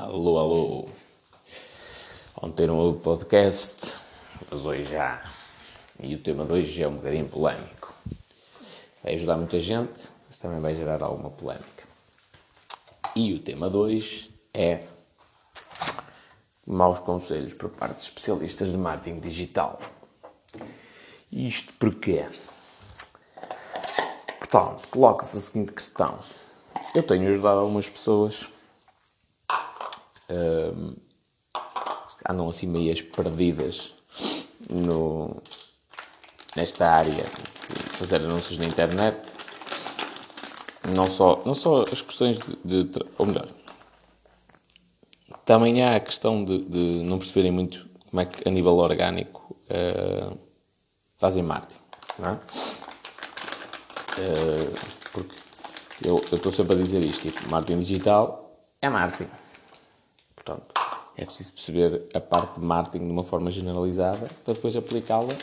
Alô, alô. Ontem não houve podcast, mas hoje já. E o tema de hoje é um bocadinho polémico. Vai ajudar muita gente, mas também vai gerar alguma polémica. E o tema de hoje é maus conselhos por parte de especialistas de marketing digital. Isto porquê? Portanto, coloca-se a seguinte questão. Eu tenho ajudado algumas pessoas uh, andam assim meias perdidas no, nesta área de fazer anúncios na internet. Não só, não só as questões de, de ou melhor, também há a questão de, de, não perceberem muito como é que a nível orgânico uh, fazem marketing, não é? Uh, porque eu estou sempre a dizer isto, tipo, marketing digital é marketing. Portanto, é preciso perceber a parte de marketing de uma forma generalizada para depois aplicá-la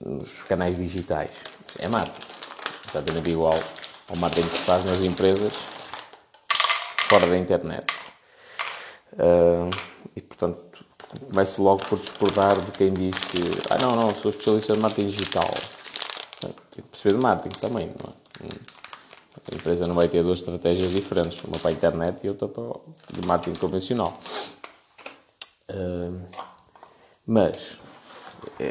nos canais digitais. É marketing. Exatamente igual ao marketing que se faz nas empresas fora da internet. Uh, e, portanto, começo logo por discordar de quem diz que ah, não, não, sou especialista em marketing digital. Tem que perceber de marketing também, não é? A empresa não vai ter duas estratégias diferentes, uma para a internet e outra para o de marketing convencional. Mas,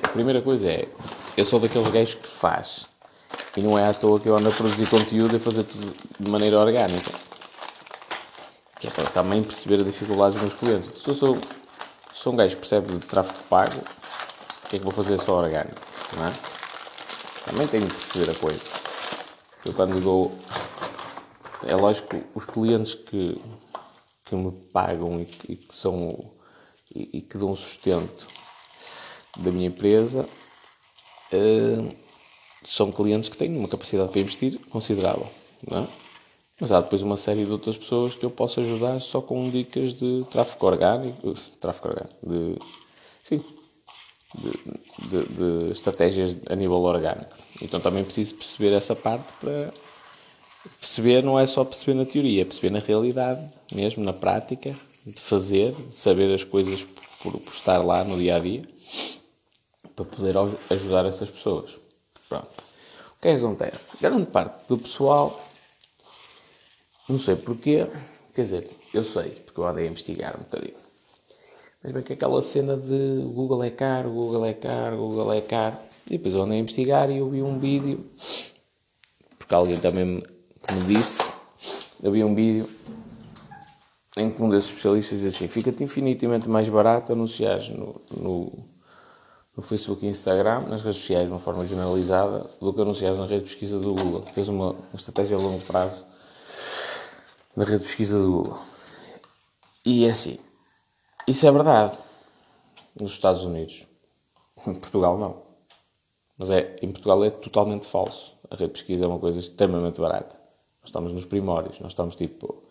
a primeira coisa é, eu sou daqueles gajos que faz. E não é à toa que eu ando a produzir conteúdo e fazer tudo de maneira orgânica. Que é para também perceber a dificuldade dos meus clientes. Se eu sou, sou um gajo que percebe de tráfego pago, o que é que vou fazer só orgânico? Não é? Também tenho de perceber a coisa. Eu quando digo é lógico os clientes que, que me pagam e que, e que são e, e, que dão sustento da minha empresa uh, são clientes que têm uma capacidade para investir considerável, não é? Mas há depois uma série de outras pessoas que eu posso ajudar só com dicas de tráfego orgânico, tráfego orgânico, de, sim, de, de, de estratégias a nível orgânico. Então também preciso perceber essa parte para perceber não é só perceber na teoria, é perceber na realidade, mesmo na prática, de fazer, de saber as coisas por, por estar lá no dia a dia, para poder ajudar essas pessoas. Pronto. O que é que acontece? Grande parte do pessoal, não sei porquê, quer dizer, eu sei, porque eu andei a investigar um bocadinho. Mas bem que aquela cena de Google é caro, Google é caro, Google é caro. E depois eu andei a investigar e eu vi um vídeo, porque alguém também me disse, havia um vídeo em que um desses especialistas diz assim: fica-te infinitamente mais barato anunciar no, no, no, Facebook e Instagram, nas redes sociais, de uma forma generalizada, do que anunciar na rede de pesquisa do Google. Tens uma, uma estratégia a longo prazo na rede de pesquisa do Google. E é assim: isso é verdade nos Estados Unidos. Em Portugal, não. Mas é, em Portugal é totalmente falso. A rede de pesquisa é uma coisa extremamente barata. Nós estamos nos primórdios, nós estamos tipo.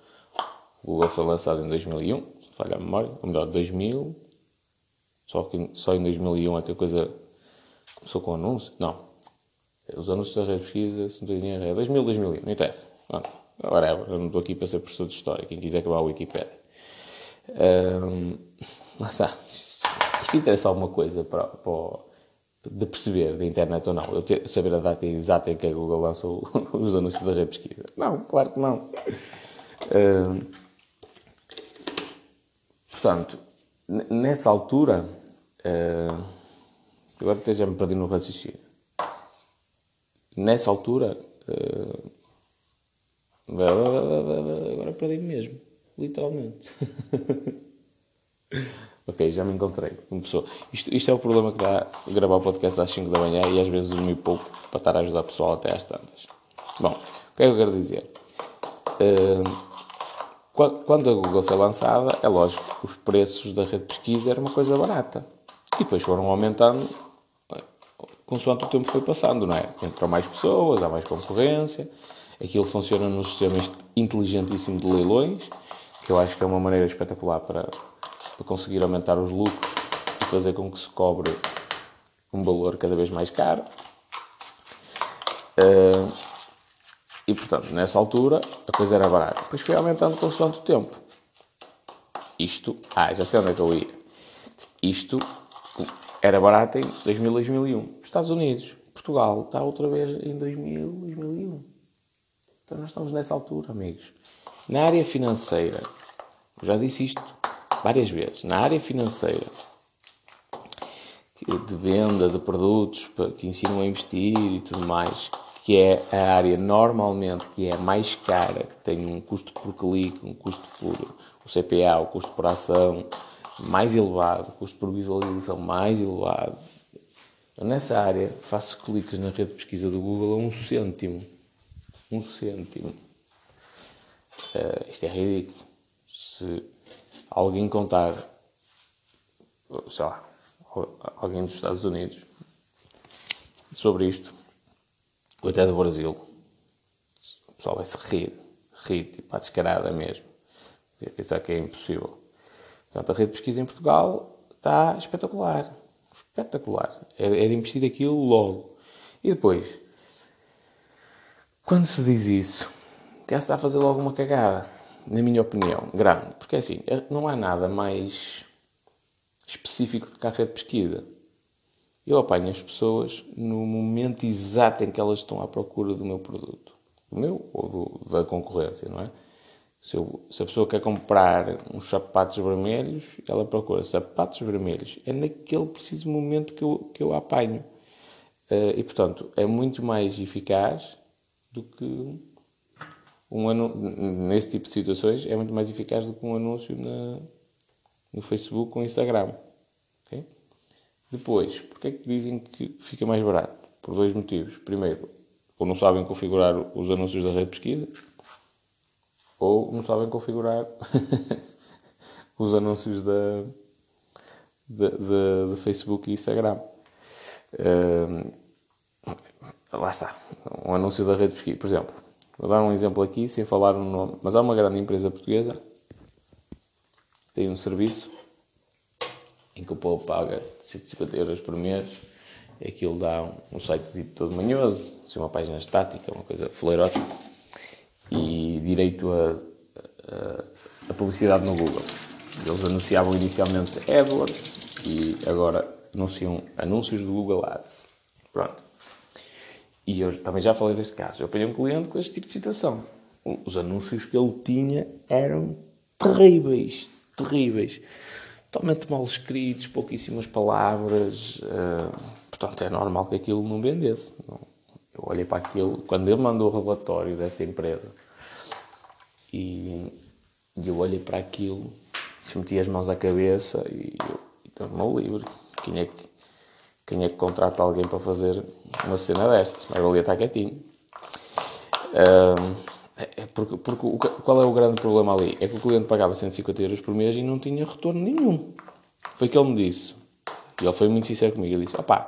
O Google foi lançado em 2001, se falha a memória, ou melhor, 2000. Só, que, só em 2001 é que a coisa começou com anúncios. Não. Os anúncios da rede de pesquisa, se não dinheiro, é 2000, 2001, não interessa. Agora é, eu não estou aqui para ser professor de história, quem quiser acabar a Wikipedia. Um, lá está. Isto interessa alguma coisa para, para, de perceber da internet ou não. Eu ter, saber a data exata em que a Google lançou os anúncios da rede pesquisa. Não, claro que não. Uh, portanto, nessa altura, uh, agora até já me perdi no raciocínio. Nessa altura, uh, agora perdi-me mesmo, literalmente. Ok, já me encontrei. Uma pessoa. Isto, isto é o problema que dá gravar o podcast às 5 da manhã e às vezes dormir pouco para estar a ajudar o pessoal até às tantas. Bom, o que é que eu quero dizer? Uh, quando a Google foi lançada, é lógico que os preços da rede de pesquisa eram uma coisa barata. E depois foram aumentando consoante o tempo foi passando, não é? Entram mais pessoas, há mais concorrência. Aquilo funciona num sistema inteligentíssimo de leilões, que eu acho que é uma maneira espetacular para para conseguir aumentar os lucros e fazer com que se cobre um valor cada vez mais caro. Uh, e portanto, nessa altura a coisa era barata. Depois foi aumentando consoante o tempo. isto, ah, já sei onde é que eu ia. Isto era barato em 2000, 2001. Estados Unidos, Portugal, está outra vez em 2000, 2001. Então nós estamos nessa altura, amigos. Na área financeira, já disse isto várias vezes, na área financeira, de venda de produtos que ensinam a investir e tudo mais, que é a área normalmente que é mais cara, que tem um custo por clique, um custo por o CPA, o custo por ação mais elevado, custo por visualização mais elevado. Eu nessa área faço cliques na rede de pesquisa do Google a um cêntimo. Um cêntimo. Uh, isto é ridículo. Se alguém contar, sei lá, alguém dos Estados Unidos sobre isto, ou até do Brasil, o pessoal vai se rir, rir, tipo, à descarada mesmo. Pensar que é impossível. Portanto, a rede de pesquisa em Portugal está espetacular. Espetacular. É, é de investir aquilo logo. E depois, quando se diz isso, já se está a fazer logo uma cagada, na minha opinião, grande. Porque assim, não há nada mais específico do que a rede de pesquisa. Eu apanho as pessoas no momento exato em que elas estão à procura do meu produto. Do meu ou do, da concorrência, não é? Se, eu, se, a pessoa quer comprar uns sapatos vermelhos, ela procura sapatos vermelhos. É naquele preciso momento que eu, que eu apanho. Uh, e, portanto, é muito mais eficaz do que um. Nesse tipo de situações, é muito mais eficaz do que um anúncio na, no Facebook ou Instagram. Depois, porque é que dizem que fica mais barato? Por dois motivos. Primeiro, ou não sabem configurar os anúncios da rede de pesquisa, ou não sabem configurar os anúncios da, de, de, Facebook e Instagram. Uh, lá está. Um anúncio da rede de pesquisa. Por exemplo, vou dar um exemplo aqui, sem falar no nome, mas há uma grande empresa portuguesa que tem um serviço em que o povo paga 150 euros por mês, e aquilo dá um, site todo manhoso, assim, uma página estática, uma coisa fleirosa, e direito a, a, a, publicidade no Google. Eles anunciavam inicialmente AdWords e agora anunciam anúncios do Google Ads. Pronto. E eu também já falei deste caso. Eu apanhei um cliente com este tipo de situação. Os anúncios que ele tinha eram terríveis, terríveis totalmente mal escritos, pouquíssimas palavras. Uh, portanto, é normal que aquilo não vendesse. Eu olhei para aquilo, quando ele mandou o relatório dessa empresa e, eu olhei para aquilo, meti as mãos à cabeça e eu, então, meu livre. Quem é que, quem é que contrata alguém para fazer uma cena destas? Mas valia estar quietinho. Uh, é, é porque, porque o, qual é o grande problema ali? É que o cliente pagava 150 euros por mês e não tinha retorno nenhum. Foi o que ele me disse. E ele foi muito sincero comigo. Ele disse: opá,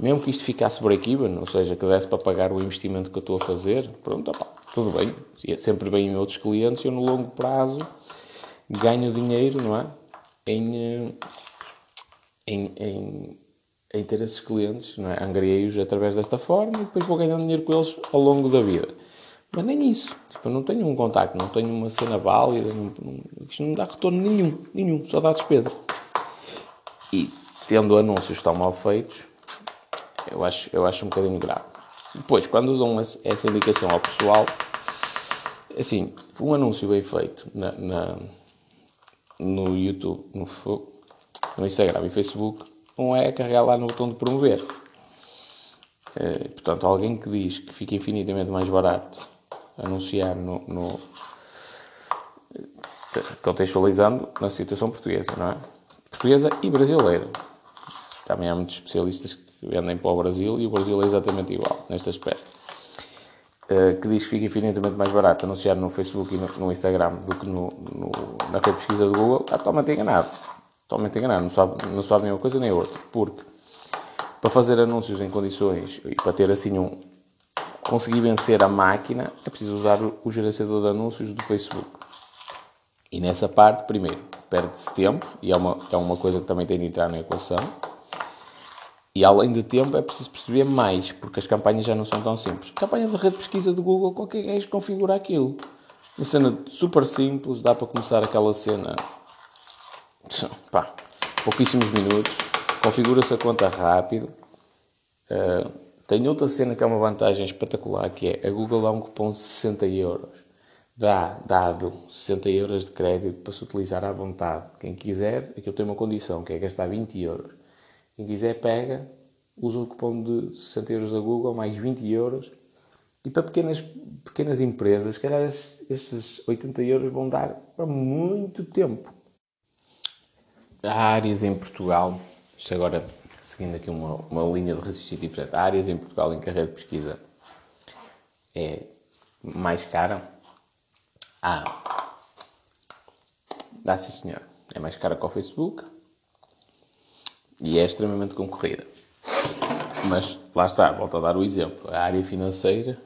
mesmo que isto ficasse break-even, ou seja, que desse para pagar o investimento que eu estou a fazer, pronto, opá, tudo bem. É sempre bem em outros clientes. Eu, no longo prazo, ganho dinheiro, não é? Em, eh, em, em, em ter esses clientes, não é? Angariei-os através desta forma e depois vou ganhando dinheiro com eles ao longo da vida. Mas nem isso. Tipo, eu não tenho um contacto, não tenho uma cena válida, não, não, isto não dá retorno nenhum, nenhum, só dá despesa. E tendo anúncios tão mal feitos, eu acho, eu acho um bocadinho grave. Depois, quando dão essa indicação ao pessoal, assim, um anúncio bem feito na, na no YouTube, no, no Instagram e Facebook, não é carregar lá no botão de promover. É, portanto, alguém que diz que fica infinitamente mais barato anunciar no, no, contextualizando na situação portuguesa, não é? Portuguesa e brasileira. Também há muitos especialistas que vendem para o Brasil e o Brasil é exatamente igual neste aspecto. Uh, que diz que fica infinitamente mais barato anunciar no Facebook e no, no Instagram do que no, no, na pesquisa do Google, está totalmente enganado. Totalmente enganado, não sabe, não sabe nem uma coisa nem outra. Porque para fazer anúncios em condições e para ter assim um, conseguir vencer a máquina, é preciso usar o gerenciador de anúncios do Facebook. E nessa parte, primeiro, perde-se tempo, e é uma, é uma coisa que também tem de entrar na equação. E além de tempo, é preciso perceber mais, porque as campanhas já não são tão simples. Campanha da rede de pesquisa do Google, qualquer gajo configura aquilo. Uma cena super simples, dá para começar aquela cena Pá, pouquíssimos minutos, configura-se a conta rápido. Uh, tem outra cena que é uma vantagem espetacular, que é a Google dá um cupom de 60 euros. Dá, dado 60 euros de crédito para se utilizar à vontade. Quem quiser, aqui eu tenho uma condição, que é gastar 20 euros. Quem quiser pega, usa o cupom de 60 euros da Google, mais 20 euros. E para pequenas, pequenas empresas, se calhar estes 80 euros vão dar para muito tempo. Há áreas em Portugal, isto agora seguindo aqui uma, uma linha de raciocínio diferente, há áreas em Portugal em que a rede de pesquisa é mais cara. Ah, dá sim senhor. É mais cara que o Facebook e é extremamente concorrida. Mas lá está, volto a dar o exemplo. A área financeira,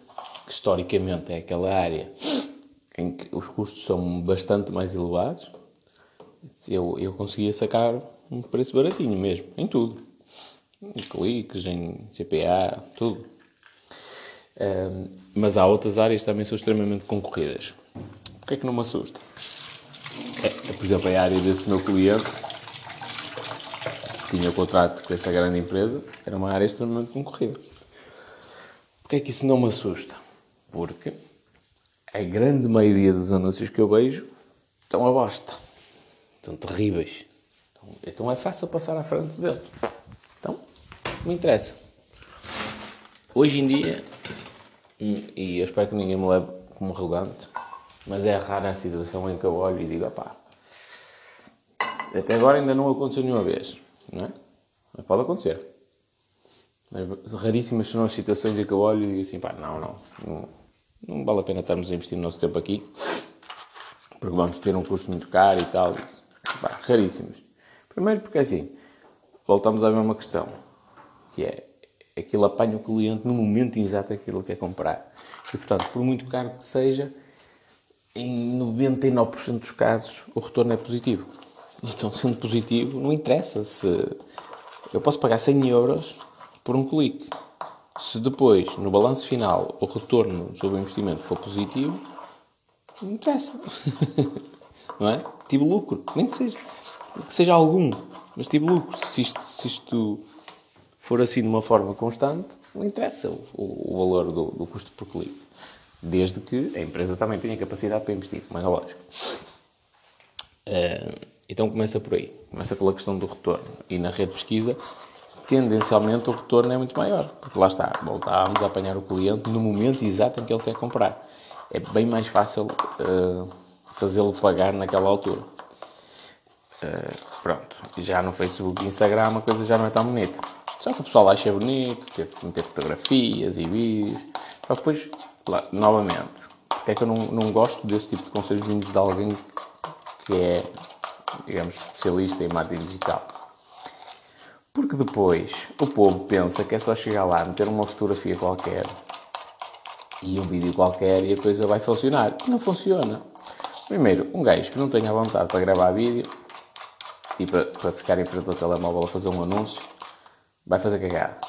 que historicamente é aquela área em que os custos são bastante mais elevados, eu, eu conseguia sacar um preço baratinho mesmo, em tudo. Em cliques, em CPA, tudo. Mas há outras áreas que também são extremamente concorridas. Porquê é que não me assusta? É, é, por exemplo, a área desse meu cliente, que tinha o contrato com essa grande empresa, era uma área extremamente concorrida. Porquê é que isso não me assusta? Porque a grande maioria dos anúncios que eu vejo estão a bosta. Estão terríveis. Então, então é fácil passar à frente dele. Então, não interessa. Hoje em dia, hum, e eu espero que ninguém me leve como arrogante, mas é rara a situação em que eu olho e digo, pá, até agora ainda não aconteceu nenhuma vez, não é? Mas pode acontecer. Mas raríssimas são as situações em que eu olho e digo assim, pá, não, não, não, não vale a pena estarmos a investir o nosso tempo aqui, porque vamos ter um custo muito caro e tal. Isso. Bah, raríssimos. Primeiro porque assim, voltamos à mesma questão, que é aquilo apanha o cliente no momento exato aquilo que quer comprar. E portanto, por muito caro que seja, em 99% dos casos o retorno é positivo. Então, sendo positivo, não interessa se eu posso pagar 100 euros por um clique. Se depois, no balanço final, o retorno sobre o investimento for positivo, não interessa. não é? Tive lucro, nem que seja, que seja algum, mas tive lucro. Se isto, se isto for assim de uma forma constante, não interessa o, o, o valor do, do, custo por clique. Desde que a empresa também tenha capacidade para investir, como é lógico. Uh, então começa por aí. Começa pela questão do retorno. E na rede de pesquisa, tendencialmente o retorno é muito maior. Porque lá está, voltávamos a apanhar o cliente no momento exato em que ele quer comprar. É bem mais fácil uh, fazê-lo pagar naquela altura. Uh, pronto, já no Facebook e Instagram a coisa já não é tão bonita. Só que o pessoal acha bonito, ter, meter fotografias e vídeos. Só depois, lá, novamente, porque é que eu não, não gosto desse tipo de conselhos vindos de alguém que é, digamos, especialista em marketing digital? Porque depois o povo pensa que é só chegar lá, meter uma fotografia qualquer e um vídeo qualquer e a coisa vai funcionar. Não funciona. Primeiro, um gajo que não tenha vontade para gravar vídeo e para, para ficar em frente ao telemóvel a fazer um anúncio, vai fazer cagada.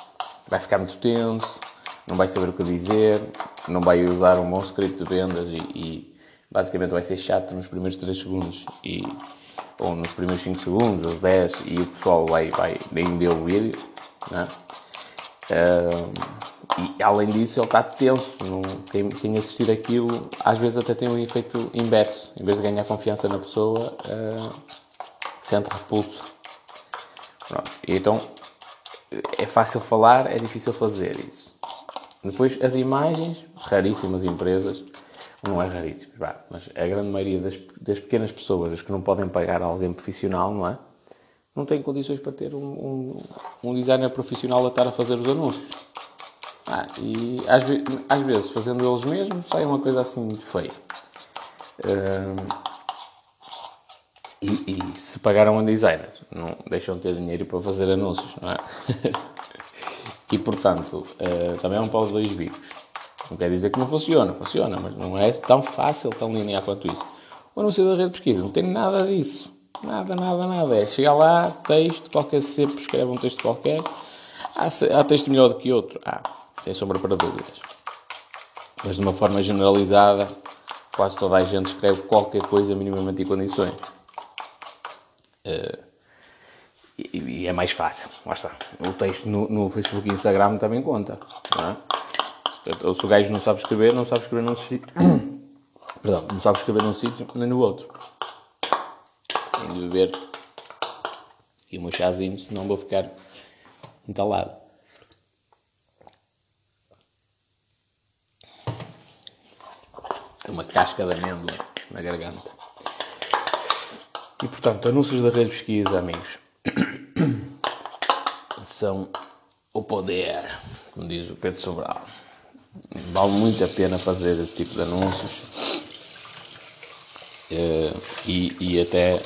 Vai ficar muito tenso, não vai saber o que dizer, não vai usar um bom script de vendas e, e basicamente vai ser chato nos primeiros 3 segundos e, ou nos primeiros 5 segundos, ou 10 e o pessoal vai, vai nem ver o vídeo. Né? Uh, e além disso, ele está tenso. quem, quem, assistir aquilo às vezes até tem um efeito inverso. Em vez de ganhar confiança na pessoa, uh, sente repulso. Pronto. E então é fácil falar, é difícil fazer isso. Depois as imagens, raríssimas empresas, não é raríssimo, mas a grande maioria das, das, pequenas pessoas, as que não podem pagar alguém profissional, não é? Não têm condições para ter um, um, um designer profissional a estar a fazer os anúncios. Ah, e às, às, vezes, fazendo eles mesmos, sai uma coisa assim muito feia. E, e, se pagaram a designer, não deixam de ter dinheiro para fazer anúncios, não é? e portanto, uh, também é um pau de dois bicos. Não quer dizer que não funciona, funciona, mas não é tão fácil, tão linear quanto isso. O anúncio da rede de pesquisa não tem nada disso. Nada, nada, nada. É chegar lá, texto, qualquer cepo escreve um texto qualquer. Há, há texto melhor do que outro? Ah, sem sombra para dúvidas. Mas de uma forma generalizada, quase toda a gente escreve qualquer coisa minimamente em condições. Uh, e, e, é mais fácil. Lá está. O texto no, no Facebook e Instagram também conta. Não é? Se o gajo não sabe escrever, não sabe escrever num sítio. Perdão, não sabe escrever num sítio nem no outro. Tem de beber e meu chazinho, senão vou ficar entalado. Uma casca de amêndoa na garganta. E portanto, anúncios da rede de pesquisa, amigos, são o poder, como diz o Pedro Sobral. Vale muito a pena fazer esse tipo de anúncios eh, e, e até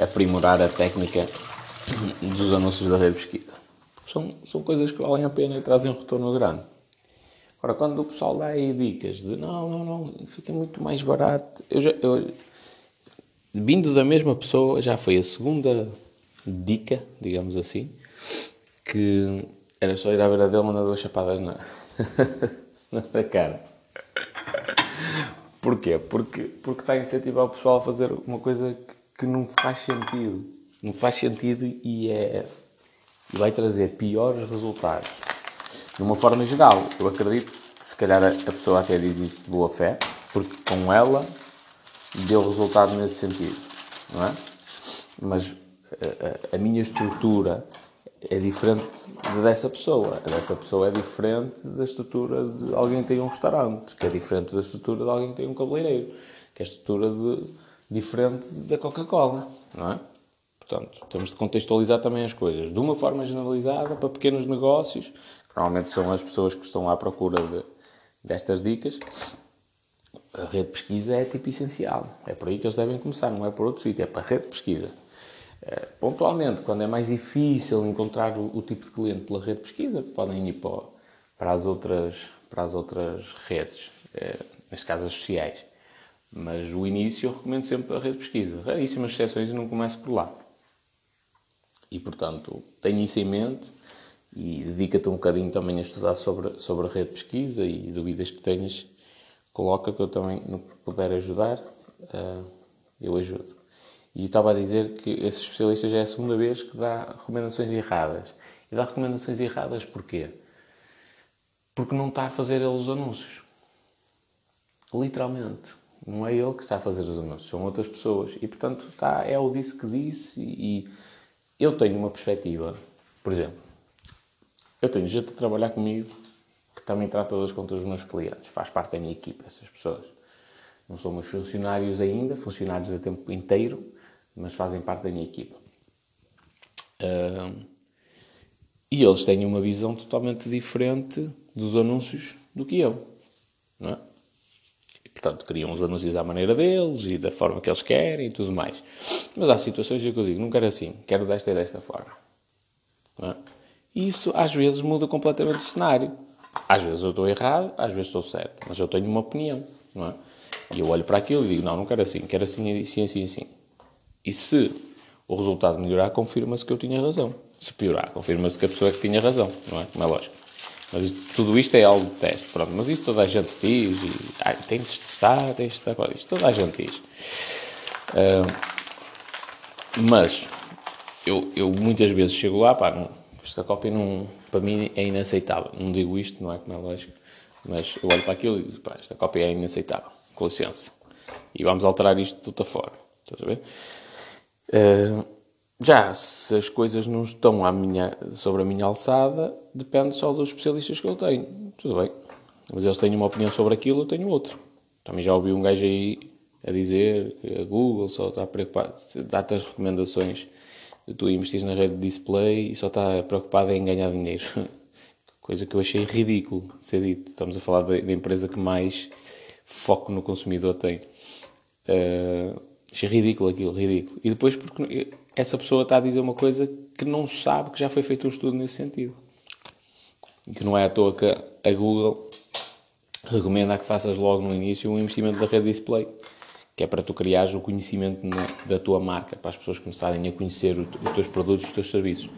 aprimorar a técnica dos anúncios da rede de pesquisa. São, são coisas que valem a pena e trazem um retorno grande. Agora, quando o pessoal dá aí dicas de não, não, não, fica muito mais barato. Eu já, eu, vindo da mesma pessoa, já foi a segunda dica, digamos assim, que era só ir à beira dele mandar duas chapadas na, na cara. Porquê? Porque, porque está a incentivar o pessoal a fazer uma coisa que, que não faz sentido. Não faz sentido e, é, e vai trazer piores resultados. De uma forma geral, eu acredito que se calhar a, a pessoa até diz isso de boa fé, porque com ela deu resultado nesse sentido, não é? Mas a, a, a minha estrutura é diferente dessa pessoa. Dessa pessoa é diferente da estrutura de alguém que tem um restaurante, que é diferente da estrutura de alguém que tem um cabeleireiro, que é a estrutura de, diferente da Coca-Cola, não é? Portanto, temos de contextualizar também as coisas de uma forma generalizada para pequenos negócios, normalmente são as pessoas que estão à procura de, destas dicas. A rede de pesquisa é tipo essencial. É por aí que eles devem começar, não é por outro sítio, é para a rede de pesquisa. É, pontualmente, quando é mais difícil encontrar o, o, tipo de cliente pela rede de pesquisa, podem ir para, para, as, outras, para as outras redes, é, nas casas sociais. Mas o início eu recomendo sempre a rede de pesquisa. Raríssimas exceções e não começo por lá. E, portanto, tenha isso em mente e dedica-te um bocadinho também a estudar sobre, sobre a rede de pesquisa e dúvidas que tenhas, coloca que eu também, no que puder ajudar, uh, eu ajudo. E estava a dizer que esse especialista já é a segunda vez que dá recomendações erradas. E dá recomendações erradas porquê? Porque não está a fazer ele os anúncios. Literalmente. Não é ele que está a fazer os anúncios, são outras pessoas. E, portanto, está, é o disse que disse e, e eu tenho uma perspectiva. Por exemplo, eu tenho gente a trabalhar comigo que também trata das contas dos meus clientes. Faz parte da minha equipa, essas pessoas. Não são meus funcionários ainda, funcionários a tempo inteiro, mas fazem parte da minha equipa. E eles têm uma visão totalmente diferente dos anúncios do que eu. Não é? E, portanto, criam os anúncios à maneira deles e da forma que eles querem e tudo mais. Mas há situações em que eu digo, não quero assim, quero desta e desta forma. É? E isso às vezes muda completamente o cenário. Às vezes eu estou errado, às vezes estou certo, mas eu tenho uma opinião. Não é? E eu olho para aquilo e digo, não, não quero assim, quero assim, assim, assim, assim. E se o resultado melhorar, confirma-se que eu tinha razão. Se piorar, confirma-se que a pessoa é que tinha razão, não é? Como é lógico. Mas isto, tudo isto é algo de teste, pronto. Mas isso toda a gente diz, e, tem de testar, tem de testar, isto toda a gente diz. Uh, mas, eu, eu muitas vezes chego lá, pá, não, esta cópia não, para mim é inaceitável. Não digo isto, não é como é lógico, mas eu olho para aquilo e digo, pá, esta cópia é inaceitável, com licença. E vamos alterar isto de outra forma. Estás a ver? Uh, já, se as coisas não estão à minha, sobre a minha alçada, depende só dos especialistas que eu tenho. Tudo bem. Mas eles têm uma opinião sobre aquilo, eu tenho outra. Também já ouvi um gajo aí a dizer que a Google só está preocupada, dá-te as recomendações tu investir na rede de display e só está preocupada em ganhar dinheiro. Coisa que eu achei ridículo ser dito. Estamos a falar da, empresa que mais foco no consumidor tem. Uh, achei ridículo aquilo, ridículo. E depois porque essa pessoa está a dizer uma coisa que não sabe que já foi feito um estudo nesse sentido. E que não é à toa que a Google recomenda que faças logo no início um investimento da rede display que é para tu criares o conhecimento na, da tua marca, para as pessoas começarem a conhecer os teus produtos, os teus serviços.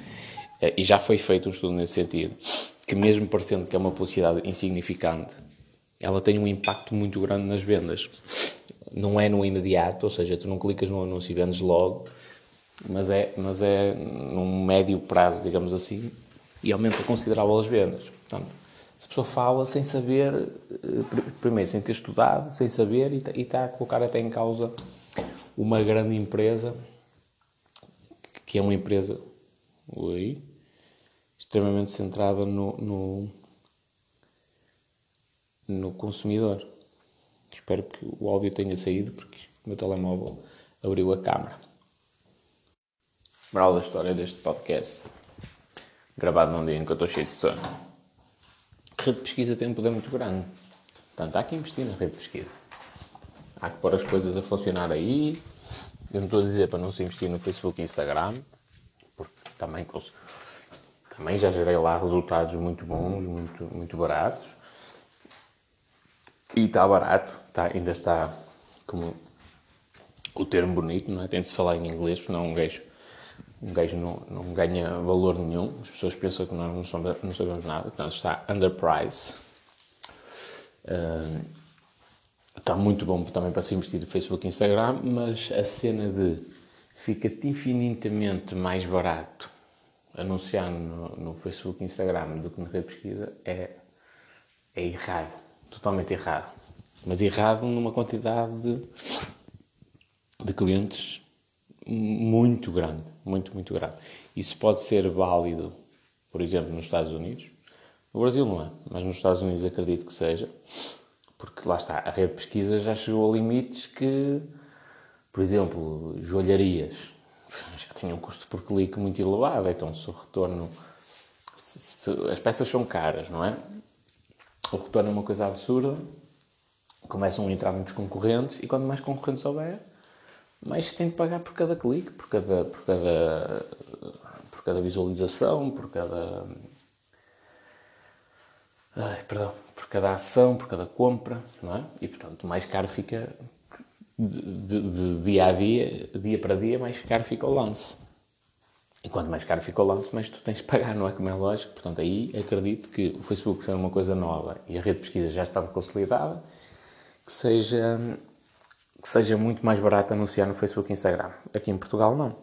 Eh, e já foi feito um estudo nesse sentido, que mesmo parecendo que é uma publicidade insignificante, ela tem um impacto muito grande nas vendas. Não é no imediato, ou seja, tu não clicas no anúncio e vendes logo, mas é, mas é num médio prazo, digamos assim, e aumenta considerável as vendas. Portanto, se a pessoa fala sem saber, eh, primeiro, sem ter estudado, sem saber, e está a colocar até em causa uma grande empresa, que é uma empresa extremamente centrada no, no, no consumidor. Espero que o áudio tenha saído, porque o meu telemóvel abriu a câmera. Moral da história deste podcast, gravado num dia em que eu estou cheio de sono. Rede de pesquisa tem um poder muito grande. Portanto, há que investir na rede de pesquisa. Há que pôr as coisas a funcionar aí. Eu não estou a dizer para não se investir no Facebook e Instagram, porque também, também já gerei lá resultados muito bons, muito, muito baratos. E está barato, está, ainda está como o termo bonito, não é? Tem de se falar em inglês, senão um gajo um gajo não, não ganha valor nenhum, as pessoas pensam que nós não sabemos, não sabemos nada, portanto está underprice. Uh, está muito bom também para se investir no Facebook e Instagram, mas a cena de fica-te infinitamente mais barato anunciar no, no, Facebook e Instagram do que na rede de pesquisa é, é errado, totalmente errado. Mas errado numa quantidade de, de clientes muito grande, muito, muito grande. Isso pode ser válido, por exemplo, nos Estados Unidos. No Brasil não é, mas nos Estados Unidos acredito que seja, porque lá está, a rede de pesquisa já chegou a limites que, por exemplo, joalharias já tinham um custo por clique muito elevado, então se o retorno. Se, se, as peças são caras, não é? O retorno é uma coisa absurda, começam a entrar muitos concorrentes e quando mais concorrentes houver, mas tem de pagar por cada clique, por cada, por cada, por cada visualização, por cada. Ai, perdão, por cada ação, por cada compra, não é? E portanto, mais caro fica de, de, de, dia a dia, dia para dia, mais caro fica o lance. E quanto mais caro fica o lance, mais tu tens de pagar, não é como é lógico? Portanto, aí acredito que o Facebook sendo uma coisa nova e a rede de pesquisa já estava consolidada, que seja que seja muito mais barato anunciar no Facebook e Instagram. Aqui em Portugal, não.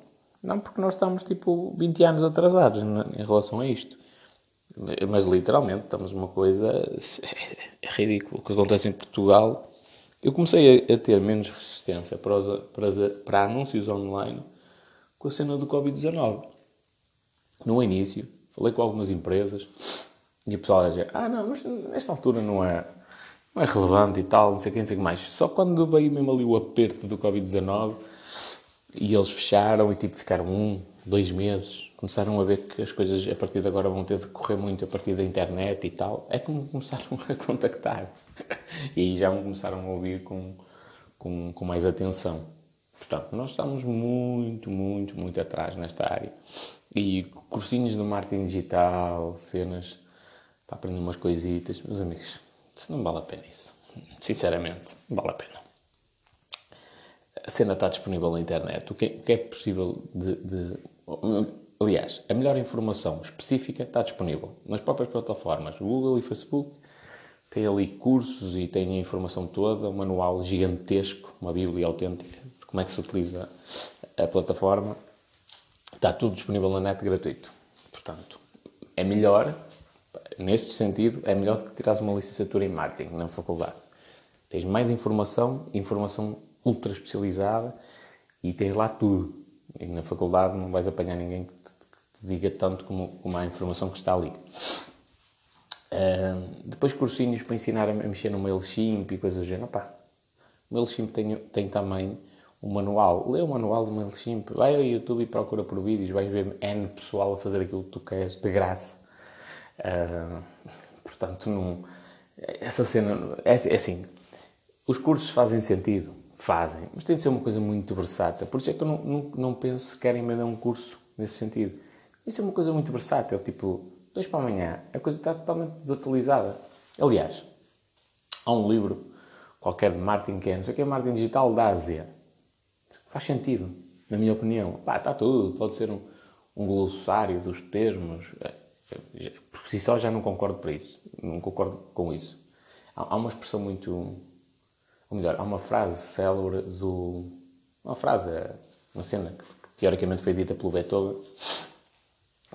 Não, porque nós estamos tipo 20 anos atrasados em relação a isto. Mas literalmente estamos uma coisa. É ridículo. O que acontece em Portugal. Eu comecei a, ter menos resistência para, os, para, para anúncios online com a cena do Covid-19. No início, falei com algumas empresas e o pessoal a dizer: Ah, não, mas nesta altura não é não é relevante e tal, não sei o que, não sei o que mais. Só quando veio mesmo ali o aperto do Covid-19 e eles fecharam e tipo ficaram um, dois meses, começaram a ver que as coisas a partir de agora vão ter de correr muito a partir da internet e tal, é que me começaram a contactar. E já me começaram a ouvir com, com, com mais atenção. Portanto, nós estamos muito, muito, muito atrás nesta área. E cursinhos de marketing digital, cenas para aprender umas coisitas, meus amigos não vale a pena isso. Sinceramente, vale a pena. A cena está disponível na internet. O que é, o que é possível de, de, Aliás, a melhor informação específica está disponível nas próprias plataformas. Google e Facebook têm ali cursos e têm a informação toda, um manual gigantesco, uma bíblia autêntica de como é que se utiliza a plataforma. Está tudo disponível na net gratuito. Portanto, é melhor nesse sentido, é melhor do que tirares uma licenciatura em marketing na faculdade. Tens mais informação, informação ultra especializada e tens lá tudo. E na faculdade não vais apanhar ninguém que te, que te diga tanto como, como a informação que está ali. Uh, depois cursinhos para ensinar a mexer no MailChimp e coisas do género. Opa, o MailChimp tem, tem também um manual. Lê o manual do MailChimp, vai ao YouTube e procura por vídeos, vais ver N pessoal a fazer aquilo que tu queres, de graça. Uh, portanto, não, essa cena. É, é, assim. Os cursos fazem sentido? Fazem. Mas tem de ser uma coisa muito versátil. Por isso é que eu não, não, não penso se querem emendar um curso nesse sentido. Isso é uma coisa muito versátil. Tipo, dois para amanhã. A coisa está totalmente desatualizada. Aliás, há um livro qualquer de marketing que é, não sei o que é marketing digital da Ásia. Faz sentido, na minha opinião. Pá, está tudo. Pode ser um, um glossário dos termos por si só já não concordo para isso. Não concordo com isso. Há, uma expressão muito. Ou melhor, há uma frase célebre do. Uma frase, uma cena que, teoricamente foi dita pelo Beethoven,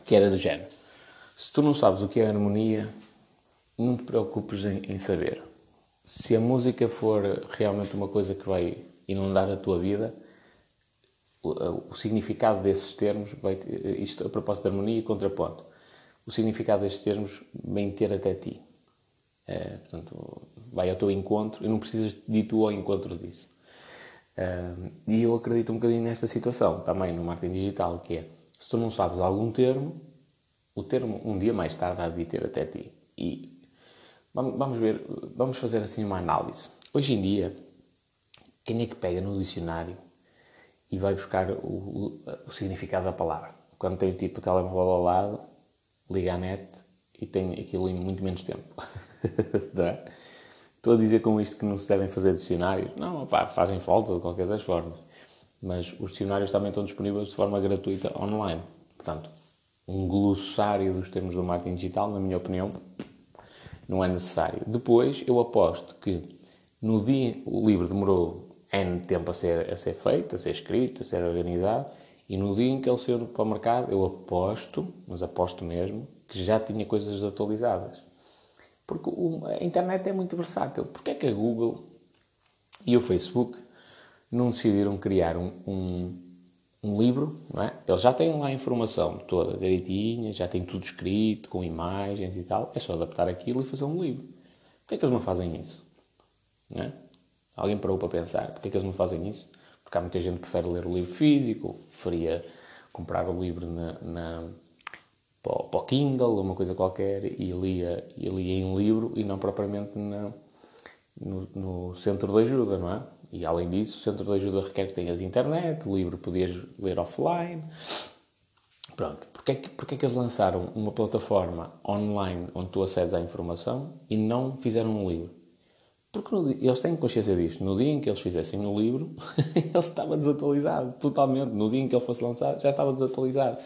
que era do género. Se tu não sabes o que é harmonia, não te preocupes em, em saber. Se a música for realmente uma coisa que vai inundar a tua vida, o, o significado desses termos, vai, isto a propósito de harmonia e contraponto, o significado destes termos vem ter até ti. É, portanto, vai ao teu encontro e não precisas de tu ao encontro disso. É, e eu acredito um bocadinho nesta situação, também no marketing digital, que é, se tu não sabes algum termo, o termo um dia mais tarde há de ter até ti. E vamos ver, vamos fazer assim uma análise. Hoje em dia, quem é que pega no dicionário e vai buscar o, o, o significado da palavra? Quando tem tipo o telemóvel ao lado, liga à net e tem aquilo em muito menos tempo. é? Estou a dizer com isto que não se devem fazer dicionários? Não, fazem falta de qualquer das formas. Mas os dicionários também estão disponíveis de forma gratuita online. Portanto, um glossário dos termos do marketing digital, na minha opinião, não é necessário. Depois, eu aposto que no dia o livro demorou N tempo a ser, a ser feito, a ser escrito, a ser organizado, e no dia em que ele saiu para o mercado, eu aposto, mas aposto mesmo, que já tinha coisas atualizadas. Porque a internet é muito versátil. Porquê é que a Google e o Facebook não decidiram criar um, um, um livro, não é? Eles já têm lá a informação toda direitinha, já tem tudo escrito, com imagens e tal. É só adaptar aquilo e fazer um livro. Porquê é que eles não fazem isso? Não é? Alguém parou para pensar, porquê é que eles não fazem isso? Porque há muita gente que prefere ler o livro físico, preferia comprar o livro na, na para, o, Kindle, uma coisa qualquer, e lia, e lia em livro e não propriamente na, no, no, centro de ajuda, não é? E além disso, o centro de ajuda requer que tenhas internet, o livro podias ler offline. Pronto, porquê é que, porquê é que eles lançaram uma plataforma online onde tu acedes à informação e não fizeram um livro? Porque no, eles têm consciência disto. No dia em que eles fizessem o livro, ele estava desatualizado, totalmente. No dia em que ele fosse lançado, já estava desatualizado.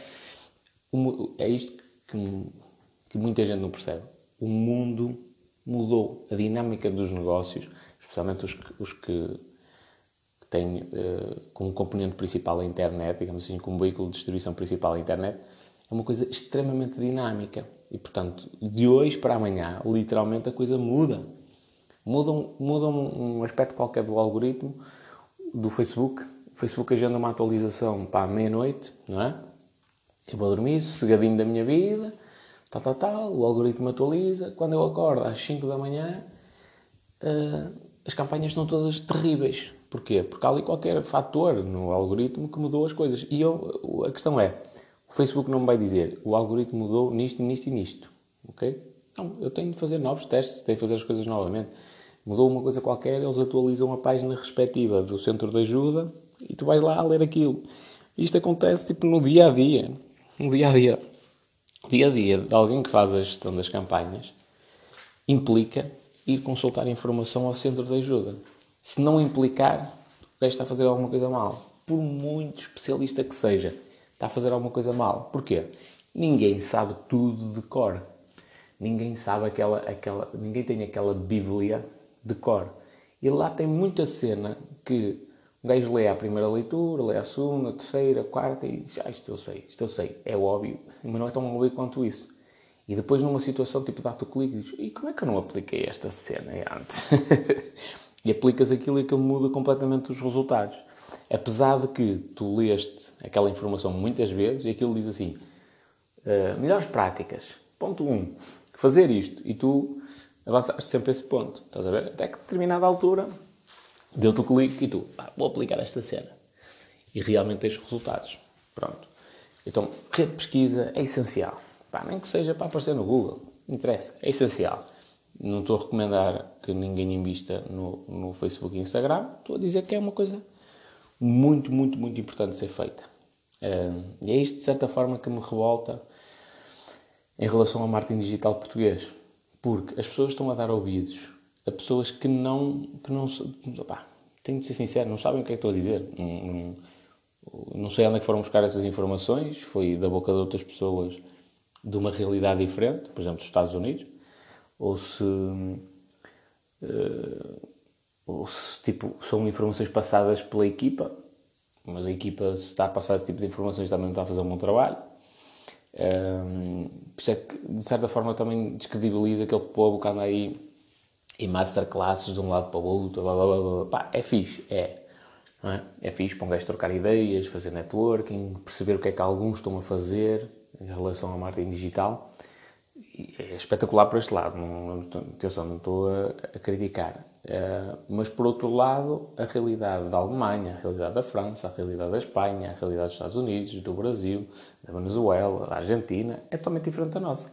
É isto que, que muita gente não percebe. O mundo mudou. A dinâmica dos negócios, especialmente os que, os que têm uh, como componente principal a internet, digamos assim, como veículo de distribuição principal a internet, é uma coisa extremamente dinâmica. E, portanto, de hoje para amanhã, literalmente, a coisa muda mudam, mudam um aspecto qualquer do algoritmo do Facebook. O Facebook agenda uma atualização para meia-noite, não é? Eu vou dormir sossegadinho da minha vida, tal, tal, tal, o algoritmo atualiza. Quando eu acordo às 5 da manhã, uh, as campanhas estão todas terríveis. Porquê? Porque há ali qualquer fator no algoritmo que mudou as coisas. E eu, a questão é, o Facebook não me vai dizer o algoritmo mudou nisto, nisto e nisto. Ok? Não, eu tenho de fazer novos testes, tenho de fazer as coisas novamente mudou uma coisa qualquer, eles atualizam a página respectiva do centro de ajuda e tu vais lá ler aquilo. Isto acontece tipo no dia a dia. No dia a dia. Dia a dia de alguém que faz a gestão das campanhas implica ir consultar informação ao centro de ajuda. Se não implicar, o gajo está a fazer alguma coisa mal. Por muito especialista que seja, está a fazer alguma coisa mal. Porquê? Ninguém sabe tudo de cor. Ninguém sabe aquela, aquela, ninguém tem aquela bíblia de cor. E lá tem muita cena que o gajo lê a primeira leitura, lê a segunda, a terceira, a quarta e diz: Ah, isto eu sei, isto eu sei, é óbvio, mas não é tão óbvio quanto isso. E depois, numa situação tipo, dá-te o clique e diz: E como é que eu não apliquei esta cena antes? e aplicas aquilo e aquilo muda completamente os resultados. Apesar de que tu leste aquela informação muitas vezes e aquilo diz assim: uh, melhores práticas. Ponto 1. Um, fazer isto. E tu avançaste sempre esse ponto. Estás a ver? Até que determinada altura deu-te o clique e tu, ah, vou aplicar esta cena. E realmente tens resultados. Pronto. Então, rede de pesquisa é essencial. Pá, nem que seja para aparecer no Google. Interessa. É essencial. Não estou a recomendar que ninguém invista no, no Facebook e Instagram. Estou a dizer que é uma coisa muito, muito, muito importante ser feita. e é isto, de certa forma, que me revolta em relação ao marketing digital português. Porque as pessoas estão a dar ouvidos a pessoas que não. Que não opá, tenho de ser sincero, não sabem o que é que estou a dizer. Não, não, não sei onde é que foram buscar essas informações, foi da boca de outras pessoas de uma realidade diferente, por exemplo, dos Estados Unidos, ou se. Uh, ou se tipo, são informações passadas pela equipa, mas a equipa, se está a passar esse tipo de informações, também não está a fazer um bom trabalho. Por isso é que, de certa forma, também descredibiliza aquele povo que anda aí em masterclasses de um lado para o outro. Blá, blá, blá, blá. Pá, é fixe, é. É? é fixe para um gajo trocar ideias, fazer networking, perceber o que é que alguns estão a fazer em relação ao marketing digital. é espetacular por este lado, não, não, atenção, não estou a, a criticar. Uh, mas por outro lado, a realidade da Alemanha, a realidade da França, a realidade da Espanha, a realidade dos Estados Unidos, do Brasil, da Venezuela, da Argentina, é totalmente diferente da nossa.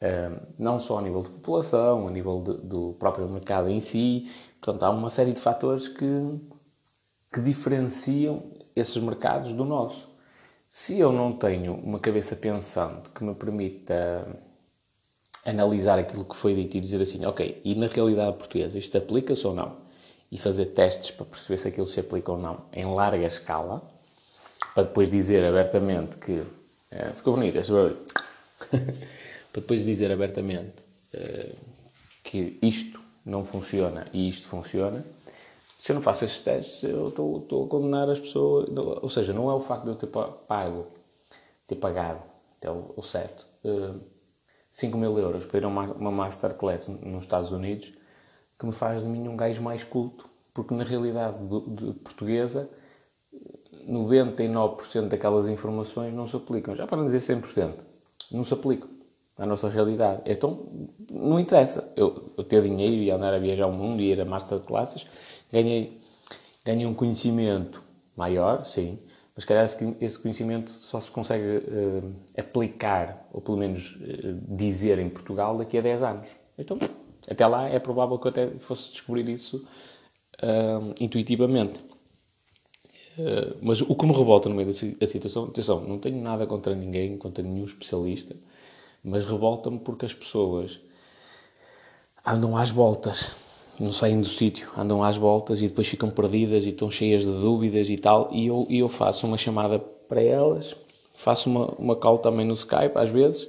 Uh, não só a nível de população, a nível de, do próprio mercado em si, portanto, há uma série de fatores que, que diferenciam esses mercados do nosso. Se eu não tenho uma cabeça pensante que me permita analisar aquilo que foi dito e dizer assim, ok, e na realidade portuguesa isto aplica-se ou não? E fazer testes para perceber se aquilo se aplica ou não em larga escala, para depois dizer abertamente que. É, ficou bonito este barulho. para depois dizer abertamente é, que isto não funciona e isto funciona. Se eu não faço estes testes, eu estou, a condenar as pessoas. Ou seja, não é o facto de eu ter pago, ter pagado, até o, o certo. Uh, 5 mil euros para ir a uma, uma masterclass nos Estados Unidos que me faz de mim um gajo mais culto, porque na realidade do, de portuguesa 99% daquelas informações não se aplicam. Já para não dizer 100%, não se aplicam à nossa realidade. Então, não interessa eu, eu ter dinheiro e andar a viajar o mundo e ir a masterclasses, ganhei, ganhei um conhecimento maior, sim, mas, calhar, esse conhecimento só se consegue uh, aplicar, ou pelo menos uh, dizer em Portugal, daqui a 10 anos. Então, até lá é provável que eu até fosse descobrir isso uh, intuitivamente. mas o que me revolta no meio da situação, atenção, não tenho nada contra ninguém, contra nenhum especialista, mas revolta-me porque as pessoas andam às voltas não saem do sítio, andam às voltas e depois ficam perdidas e estão cheias de dúvidas e tal. E eu, eu faço uma chamada para elas, faço uma, uma call também no Skype às vezes.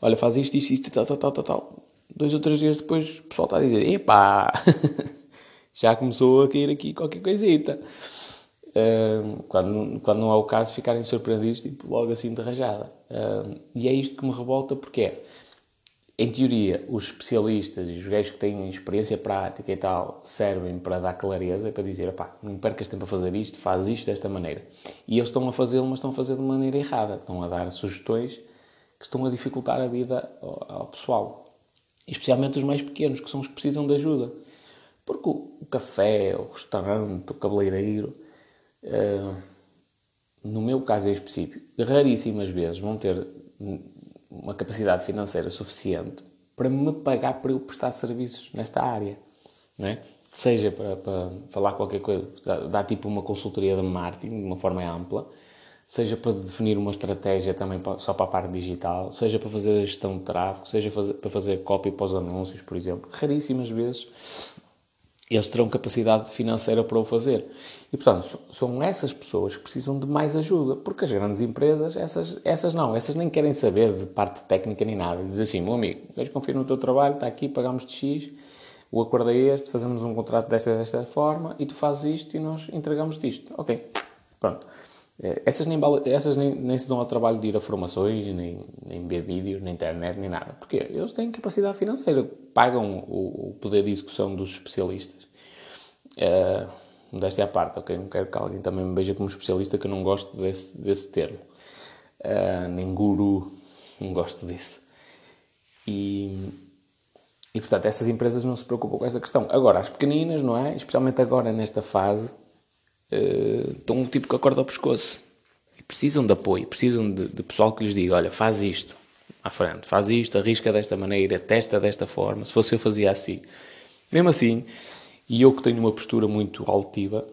Olha, faz isto, isto, isto, tal, tal, tal, tal, tal. Dois ou três dias depois o pessoal está a dizer: epá, já começou a cair aqui qualquer coisita. Quando, quando não é o caso, ficarem surpreendidos, tipo, logo assim de rajada. E é isto que me revolta, porque é em teoria, os especialistas e os gajos que têm experiência prática e tal servem para dar clareza e para dizer, pá, não percas tempo a fazer isto, faz isto desta maneira. E eles estão a fazê-lo, mas estão a fazer de maneira errada. Estão a dar sugestões que estão a dificultar a vida ao, ao pessoal. Especialmente os mais pequenos, que são os que precisam de ajuda. Porque o, o café, o restaurante, o cabeleireiro, uh, no meu caso em específico, raríssimas vezes vão ter uma capacidade financeira suficiente para me pagar para eu prestar serviços nesta área, não é? Seja para, para falar qualquer coisa, dar tipo uma consultoria de marketing de uma forma ampla, seja para definir uma estratégia também só para a parte digital, seja para fazer a gestão de tráfego, seja para fazer copy para os anúncios, por exemplo. Raríssimas vezes eles terão capacidade financeira para o fazer. E, portanto, são essas pessoas que precisam de mais ajuda, porque as grandes empresas, essas, essas não, essas nem querem saber de parte técnica nem nada. Diz assim, meu amigo, eu confio no teu trabalho, está aqui, pagamos de X, o acordo é este, fazemos um contrato desta desta forma, e tu fazes isto e nós entregamos isto. Ok, pronto. É, essas, nem, essas nem, nem se dão ao trabalho de ir a formações, nem, nem ver vídeos na internet, nem nada. Porque eles têm capacidade financeira, pagam o, o poder de execução dos especialistas. Uh, modéstia à parte, ok? Não quero que alguém também me veja como especialista, que eu não gosto desse, desse termo. Uh, nem guru, não gosto disso. E, e, portanto, essas empresas não se preocupam com esta questão. Agora, as pequeninas, não é? Especialmente agora, nesta fase, uh, estão um tipo que acorda ao pescoço. E precisam de apoio, precisam de, de pessoal que lhes diga, olha, faz isto à frente, faz isto, arrisca desta maneira, testa desta forma. Se fosse eu, fazia assim. Mesmo assim, e eu que tenho uma postura muito altiva,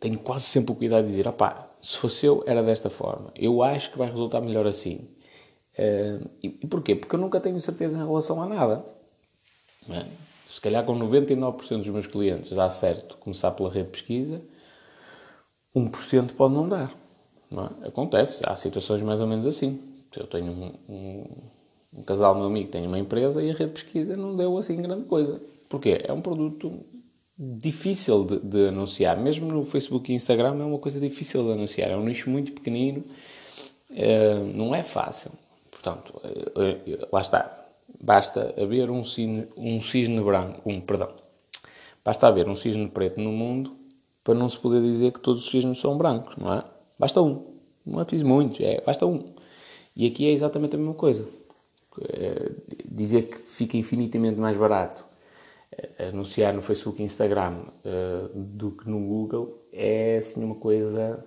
tenho quase sempre o cuidado de dizer: opá, se fosse eu, era desta forma. Eu acho que vai resultar melhor assim. Uh, e, e porquê? Porque eu nunca tenho certeza em relação a nada. É? Se calhar com 99% dos meus clientes dá certo começar pela rede de pesquisa, 1% pode não dar. Não é? Acontece, há situações mais ou menos assim. Eu tenho um, um, um casal meu amigo tem uma empresa e a rede de pesquisa não deu assim grande coisa. Porquê? É um produto difícil de, de, anunciar. Mesmo no Facebook e Instagram é uma coisa difícil de anunciar. É um nicho muito pequenino, uh, não é fácil. Portanto, uh, lá está. Basta haver um cisne, um cisne branco, um, perdão, basta haver um cisne preto no mundo para não se poder dizer que todos os cisnes são brancos, não é? Basta um. Não é preciso muitos, é, basta um. E aqui é exatamente a mesma coisa. É, dizer que fica infinitamente mais barato é, anunciar no Facebook e Instagram uh, do que no Google é assim uma coisa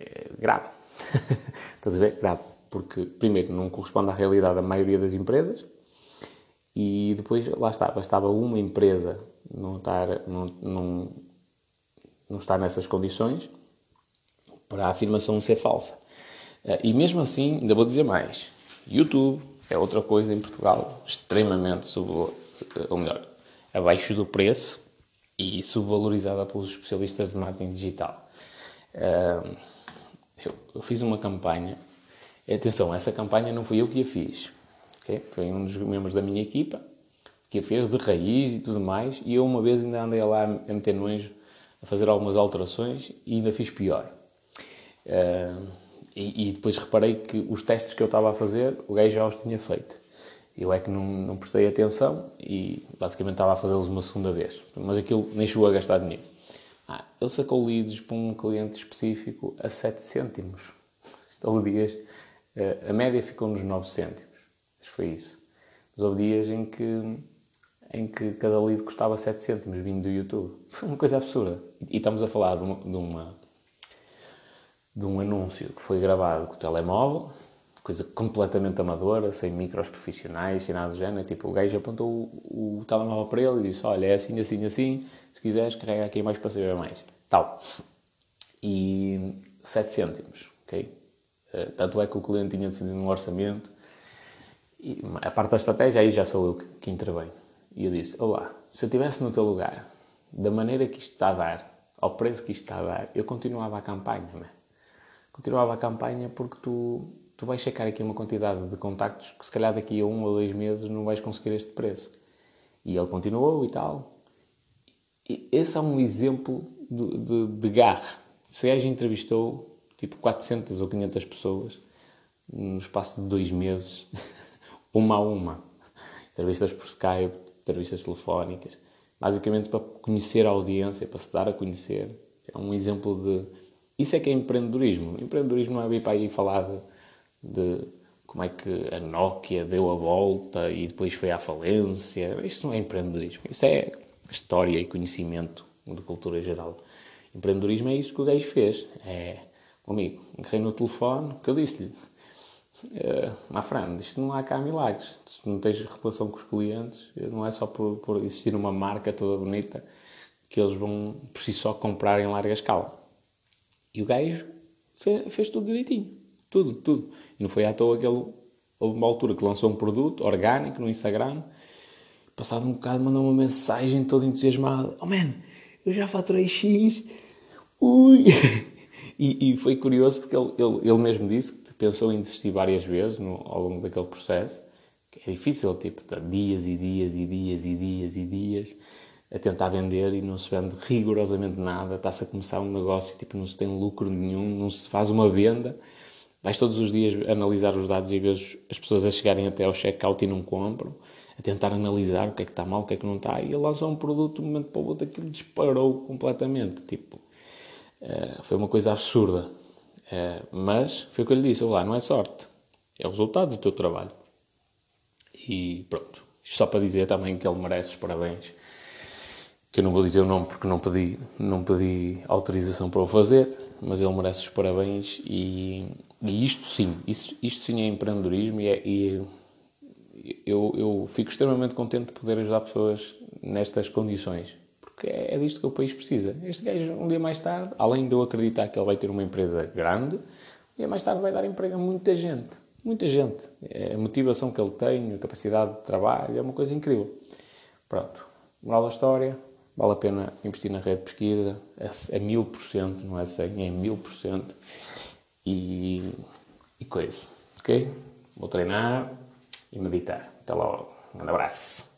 é, grave. Estás a ver? Grave. Porque, primeiro, não corresponde à realidade da maioria das empresas e depois, lá está, bastava uma empresa não estar, não, não estar nessas condições para a afirmação ser falsa. Eh, e mesmo assim, ainda vou dizer mais: YouTube é outra coisa em Portugal extremamente sub, eh, ou melhor, abaixo do preço e subvalorizada pelos especialistas de marketing digital. Eh, eu fiz uma campanha, atenção, essa campanha não fui eu que a fiz, okay? foi um dos membros da minha equipa que a fez de raiz e tudo mais, e eu uma vez ainda andei lá a meter nojo, a fazer algumas alterações e ainda fiz pior. Uh, e, e, depois reparei que os testes que eu estava a fazer, o gajo já os tinha feito. Eu é que não, não prestei atenção e basicamente estava a fazê-los uma segunda vez. Mas aquilo nem chegou a gastar dinheiro. Ah, ele sacou leads para um cliente específico a 7 cêntimos. Houve dias, uh, a média ficou nos 9 cêntimos. Mas foi isso. Mas houve dias em que, em que cada lead custava 7 cêntimos vindo do YouTube. Uma coisa absurda. E, estamos a falar de uma, de uma de um anúncio que foi gravado com o telemóvel, coisa completamente amadora, sem micros profissionais, sem nada do género. Tipo, o gajo apontou o, o telemóvel para ele e disse: Olha, é assim, assim, assim. Se quiseres, carrega aqui mais para saber mais. Tal. E 7 cêntimos, ok? Uh, tanto é que o cliente tinha definido um orçamento. E a parte da estratégia, aí já sou eu que, que intervenho. E eu disse: Olá, se eu estivesse no teu lugar, da maneira que isto está a dar, ao preço que isto está a dar, eu continuava a campanha, não é? continuava a campanha porque tu, tu vais checar aqui uma quantidade de contactos que se calhar daqui a um ou dois meses não vais conseguir este preço. E ele continuou e tal. E esse é um exemplo de, de, de garra. Se gajo entrevistou tipo 400 ou 500 pessoas no espaço de dois meses, uma a uma. Entrevistas por Skype, entrevistas telefónicas. Basicamente para conhecer a audiência, para se dar a conhecer. É um exemplo de isso é que é empreendedorismo. Empreendedorismo não é vir para aí falar de, de como é que a Nokia deu a volta e depois foi à falência. Isto não é empreendedorismo. Isso é história e conhecimento de cultura geral. Empreendedorismo é isso que o gajo fez. É, amigo, agarrei no telefone, que eu disse-lhe, uh, my isto não há cá milagres. Se não tens relação com os clientes, não é só por, por existir uma marca toda bonita que eles vão, por si só, comprar em larga escala. E o gajo fez, fez tudo direitinho. Tudo, tudo. E não foi à toa que ele, houve uma altura que lançou um produto orgânico no Instagram. Passado um bocado, mandou uma mensagem todo entusiasmado: Oh man, eu já faturei X. Ui! E, e foi curioso porque ele, ele, ele, mesmo disse pensou em desistir várias vezes no, ao longo daquele processo. Que é difícil, tipo, dias e dias e dias e dias e dias a tentar vender e não se vende rigorosamente nada, está-se a começar um negócio tipo não se tem lucro nenhum, não se faz uma venda, vais todos os dias analisar os dados e ver as pessoas a chegarem até ao checkout e não compram, a tentar analisar o que é que está mal, o que é que não está, e ele lançou um produto de um momento para o outro, aquilo disparou completamente, tipo, uh, foi uma coisa absurda, mas foi o que eu lhe disse, lá, não é sorte, é o resultado do teu trabalho. E pronto, isto só para dizer também que ele merece os parabéns que eu não vou dizer o nome porque não pedi, não pedi autorização para o fazer, mas ele merece os parabéns e, e isto sim, isto, isto sim é empreendedorismo e, é, e eu, eu fico extremamente contente de poder ajudar pessoas nestas condições, porque é, é disto que o país precisa. Este gajo, um dia mais tarde, além de eu acreditar que ele vai ter uma empresa grande, um dia mais tarde vai dar emprego a muita gente. Muita gente. É a motivação que ele tem, a capacidade de trabalho, é uma coisa incrível. Pronto. Moral da história, Vale a pena investir na rede de pesquisa, é, mil por cento, não é 100, é mil por cento. E coisa, ok? Vou treinar e meditar. Até logo. Um abraço.